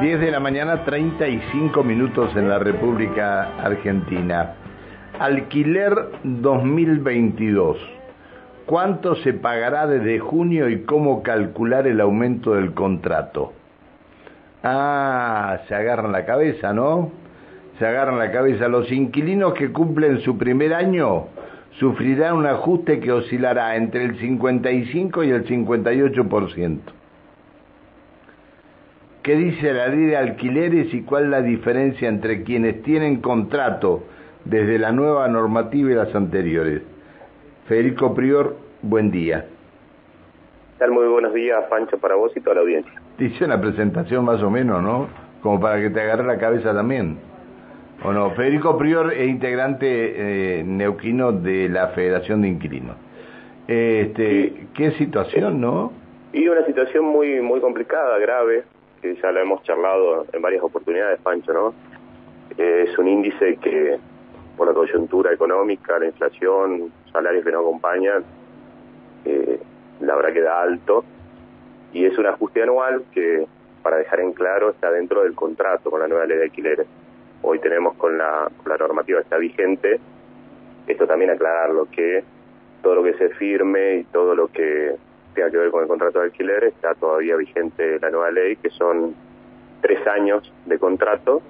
10 de la mañana, 35 minutos en la República Argentina. Alquiler 2022. ¿Cuánto se pagará desde junio y cómo calcular el aumento del contrato? Ah, se agarran la cabeza, ¿no? Se agarran la cabeza. Los inquilinos que cumplen su primer año sufrirán un ajuste que oscilará entre el 55 y el 58%. ¿Qué dice la ley de alquileres y cuál es la diferencia entre quienes tienen contrato desde la nueva normativa y las anteriores? Federico Prior, buen día. Tal? Muy buenos días, Pancho, para vos y toda la audiencia. Te hice una presentación más o menos, ¿no? Como para que te agarre la cabeza también. ¿O no? Federico Prior es integrante eh, neuquino de la Federación de Inquilinos. Este, ¿Qué situación, no? Y una situación muy muy complicada, grave, que ya lo hemos charlado en varias oportunidades, Pancho, ¿no? Eh, es un índice que, por la coyuntura económica, la inflación, salarios que no acompañan, eh, la verdad que da alto. Y es un ajuste anual que, para dejar en claro, está dentro del contrato con la nueva ley de alquileres. Hoy tenemos con la, con la normativa que está vigente, esto también aclararlo, que todo lo que se firme y todo lo que tenga que ver con el contrato de alquiler, está todavía vigente la nueva ley, que son tres años de contrato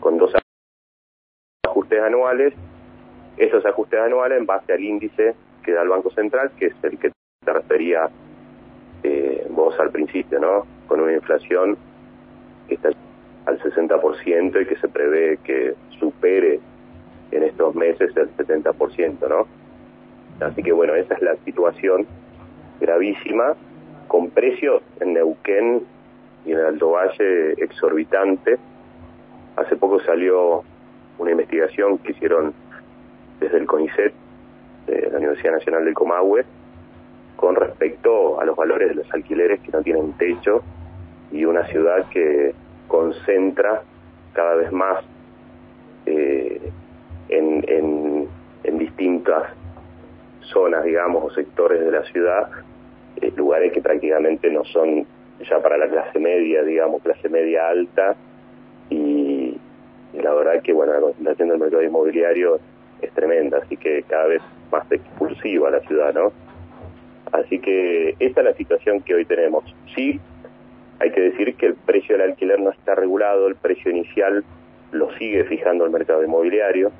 con dos ajustes anuales. Esos ajustes anuales en base al índice que da el Banco Central, que es el que te refería eh, vos al principio, ¿no? Con una inflación que está al 60% y que se prevé que supere en estos meses el 70%, ¿no? Así que bueno, esa es la situación gravísima, con precios en Neuquén y en el Alto Valle exorbitantes. Hace poco salió una investigación que hicieron desde el CONICET, la Universidad Nacional del Comahue, con respecto a los valores de los alquileres que no tienen techo y una ciudad que concentra cada vez más eh, en distintas zonas, digamos, o sectores de la ciudad, eh, lugares que prácticamente no son ya para la clase media, digamos, clase media alta, y, la verdad que, bueno, la concentración del mercado inmobiliario es tremenda, así que cada vez más expulsiva la ciudad, ¿no? Así que esta es la situación que hoy tenemos. Sí, hay que decir que el precio del alquiler no está regulado, el precio inicial lo sigue fijando el mercado inmobiliario,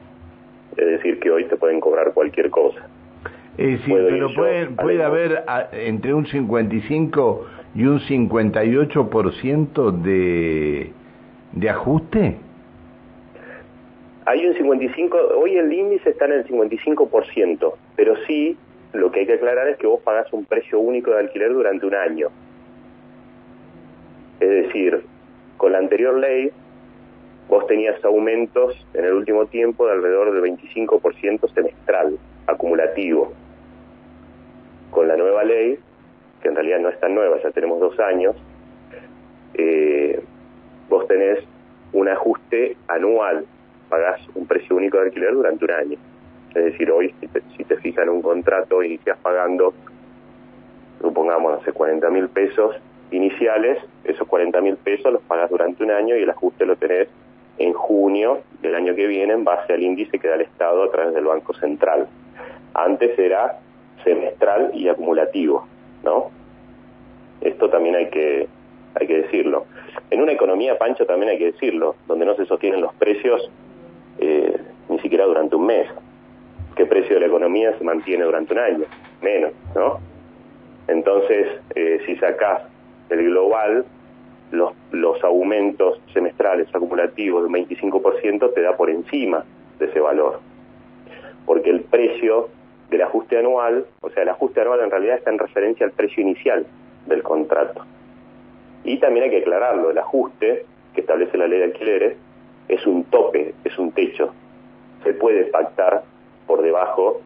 es decir, que hoy te pueden cobrar cualquier cosa. Eh, sí, pero puede, puede haber entre un 55 y un 58% de, de ajuste. Hay un 55, hoy el índice está en el 55%, pero sí lo que hay que aclarar es que vos pagás un precio único de alquiler durante un año. Es decir, con la anterior ley vos tenías aumentos en el último tiempo de alrededor del 25% semestral, acumulativo con la nueva ley, que en realidad no es tan nueva, ya tenemos dos años, eh, vos tenés un ajuste anual, pagás un precio único de alquiler durante un año. Es decir, hoy si te, si te fijan un contrato, inicias pagando, supongamos, no sé, 40 mil pesos iniciales, esos 40 mil pesos los pagas durante un año y el ajuste lo tenés en junio del año que viene en base al índice que da el Estado a través del Banco Central. Antes era semestral y acumulativo, ¿no? Esto también hay que, hay que decirlo. En una economía, Pancho, también hay que decirlo, donde no se sostienen los precios eh, ni siquiera durante un mes. ¿Qué precio de la economía se mantiene durante un año? Menos, ¿no? Entonces, eh, si sacás el global, los, los aumentos semestrales acumulativos del 25% te da por encima de ese valor. Porque el precio del ajuste anual, o sea, el ajuste anual en realidad está en referencia al precio inicial del contrato. Y también hay que aclararlo, el ajuste que establece la ley de alquileres es un tope, es un techo. Se puede pactar por debajo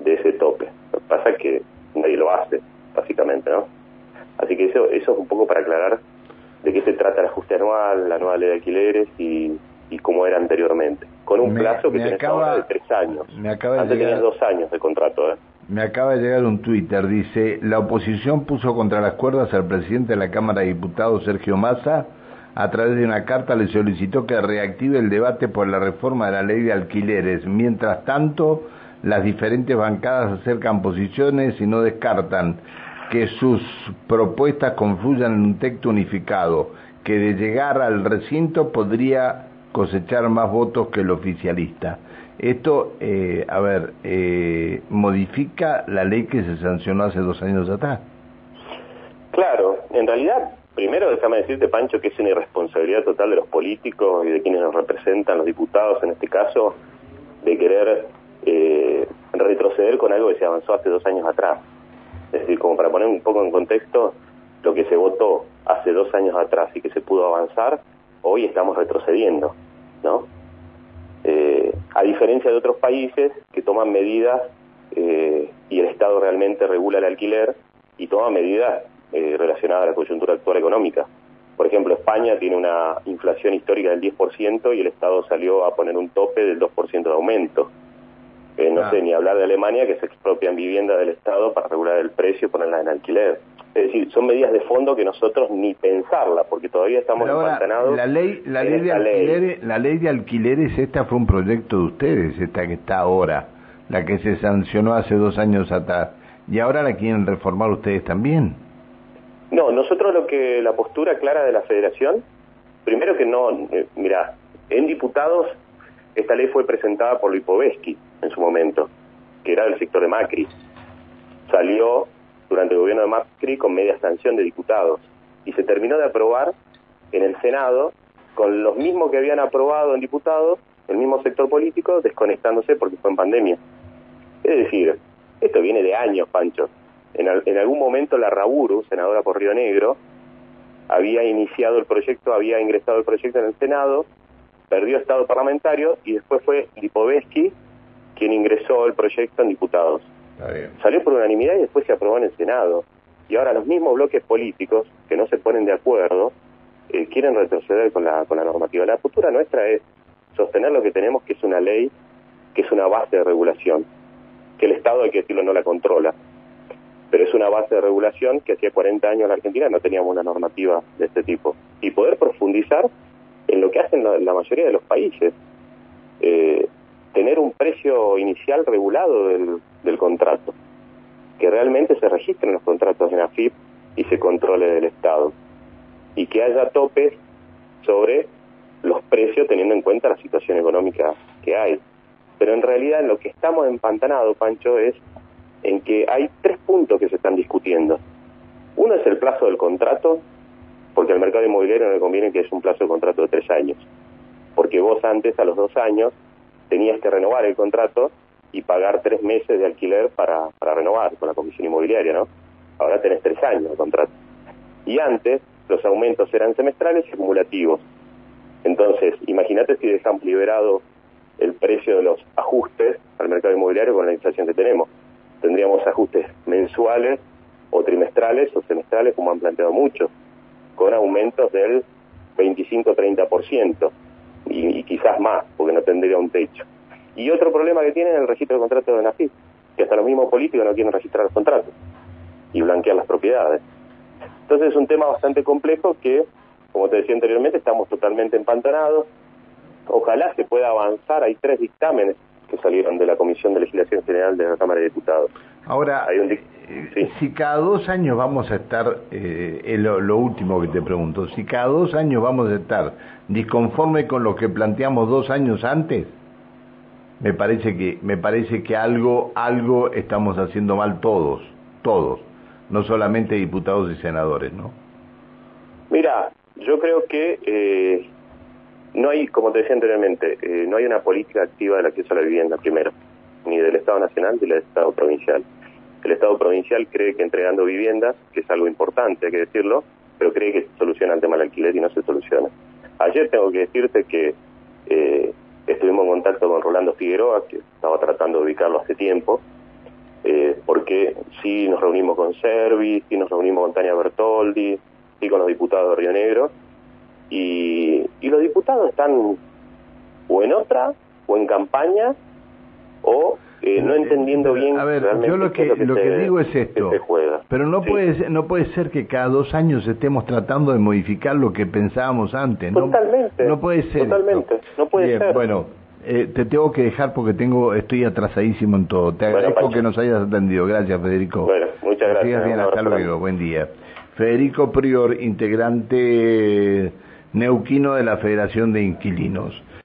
de ese tope. Lo que pasa es que nadie lo hace, básicamente, ¿no? Así que eso, eso es un poco para aclarar de qué se trata el ajuste anual, la nueva ley de alquileres y, y cómo era anteriormente con un plazo que tiene ahora de tres años. Me acaba Antes de llegar, dos años de contrato. ¿eh? Me acaba de llegar un Twitter, dice, la oposición puso contra las cuerdas al presidente de la Cámara de Diputados, Sergio Massa, a través de una carta le solicitó que reactive el debate por la reforma de la ley de alquileres. Mientras tanto, las diferentes bancadas acercan posiciones y no descartan que sus propuestas confluyan en un texto unificado, que de llegar al recinto podría cosechar más votos que el oficialista. Esto, eh, a ver, eh, modifica la ley que se sancionó hace dos años atrás. Claro, en realidad, primero déjame decirte, Pancho, que es una irresponsabilidad total de los políticos y de quienes nos representan, los diputados en este caso, de querer eh, retroceder con algo que se avanzó hace dos años atrás. Es decir, como para poner un poco en contexto, lo que se votó hace dos años atrás y que se pudo avanzar, hoy estamos retrocediendo, ¿no? Eh, a diferencia de otros países que toman medidas eh, y el Estado realmente regula el alquiler y toma medidas eh, relacionadas a la coyuntura actual económica. Por ejemplo, España tiene una inflación histórica del 10% y el Estado salió a poner un tope del 2% de aumento. no ah. sé, ni hablar de Alemania que se expropian viviendas del Estado para regular el precio y ponerla en alquiler. Es decir, son medidas de fondo que nosotros ni pensarla, porque todavía estamos empantanados. La ley, la ley de alquileres, la ley de alquileres, esta fue un proyecto de ustedes, esta que está ahora, la que se sancionó hace dos años atrás, y ahora la quieren reformar ustedes también. No, nosotros lo que la postura clara de la Federación, primero que no, eh, mira, en diputados esta ley fue presentada por Lipovetsky en su momento, que era del sector de Macri. Salió durante el gobierno de Macri con media sanción de diputados y se terminó de aprobar en el Senado con los mismos que habían aprobado en diputados, el mismo sector político, desconectándose porque fue en pandemia. Es decir, esto viene de años, Pancho. En, en algún momento la Raburu, senadora por Río Negro, había iniciado el proyecto, había ingresado el proyecto en el Senado, perdió estado parlamentario y después fue Lipovetsky quien ingresó el proyecto en diputados. Salió por unanimidad y después se aprobó en el Senado. Y ahora los mismos bloques políticos que no se ponen de acuerdo eh, quieren retroceder con la, con la normativa. La postura nuestra es sostener lo que tenemos, que es una ley, que es una base de regulación, que el Estado, hay que decirlo, no la controla, pero es una base de regulación que hacía 40 años en la Argentina no teníamos una normativa de este tipo. Y poder profundizar en lo que hacen la, mayoría de los países. Eh, tener un precio inicial regulado del, del contrato, que realmente se registren los contratos en AFIP y se controle del Estado, y que haya topes sobre los precios teniendo en cuenta la situación económica que hay. Pero en realidad en lo que estamos empantanados, Pancho, es en que hay tres puntos que se están discutiendo. Uno es el plazo del contrato, porque al mercado inmobiliario no le conviene que es un plazo de contrato de tres años, porque vos antes, a los dos años, tenías que renovar el contrato y pagar tres meses de alquiler para, renovar con la comisión inmobiliaria, ¿no? Ahora tenés tres años de contrato. Y antes los aumentos eran semestrales y acumulativos. Entonces, imagínate si dejamos liberado el precio de los ajustes al mercado inmobiliario con la inflación que tenemos. Tendríamos ajustes mensuales o trimestrales o semestrales, como han planteado muchos, con aumentos del 25-30% y, quizás más, porque no tendría un techo. Y otro problema que tienen es el registro de contratos de NAFIP, que hasta los mismos políticos no quieren registrar los contratos y blanquear las propiedades. Entonces es un tema bastante complejo que, como te decía anteriormente, estamos totalmente empantanados. Ojalá se pueda avanzar. Hay tres dictámenes que salieron de la Comisión de Legislación General de la Cámara de Diputados. Ahora, eh, si cada dos años vamos a estar, eh, lo, lo, último que te pregunto, si cada dos años vamos a estar disconforme con lo que planteamos dos años antes, me parece que, me parece que algo, algo estamos haciendo mal todos, todos, no solamente diputados y senadores, ¿no? Mira, yo creo que eh, no hay, como te decía anteriormente, eh, no hay una política activa del acceso a la vivienda, primero, ni del Estado Nacional ni del Estado Provincial. El Estado Provincial cree que entregando viviendas, que es algo importante, hay que decirlo, pero cree que se soluciona el tema del alquiler y no se soluciona. Ayer tengo que decirte que eh, estuvimos en contacto con Rolando Figueroa, que estaba tratando de ubicarlo hace tiempo, eh, porque sí nos reunimos con Servi, sí nos reunimos con Tania Bertoldi, sí con los diputados de Río Negro, y, y los diputados están o en otra, o en campaña, o eh, no entendiendo bien. A ver, yo lo que, lo que, digo es esto. Pero no puede no puede ser que cada dos años estemos tratando de modificar lo que pensábamos antes. Totalmente. No, puede ser. Totalmente. No puede bien, ser. Bueno, eh, te tengo que dejar porque tengo estoy atrasadísimo en todo. Te agradezco que nos hayas atendido. Gracias, Federico. Bueno, muchas gracias. bien, hasta luego. Buen día. Federico Prior, integrante neuquino de la Federación de Inquilinos.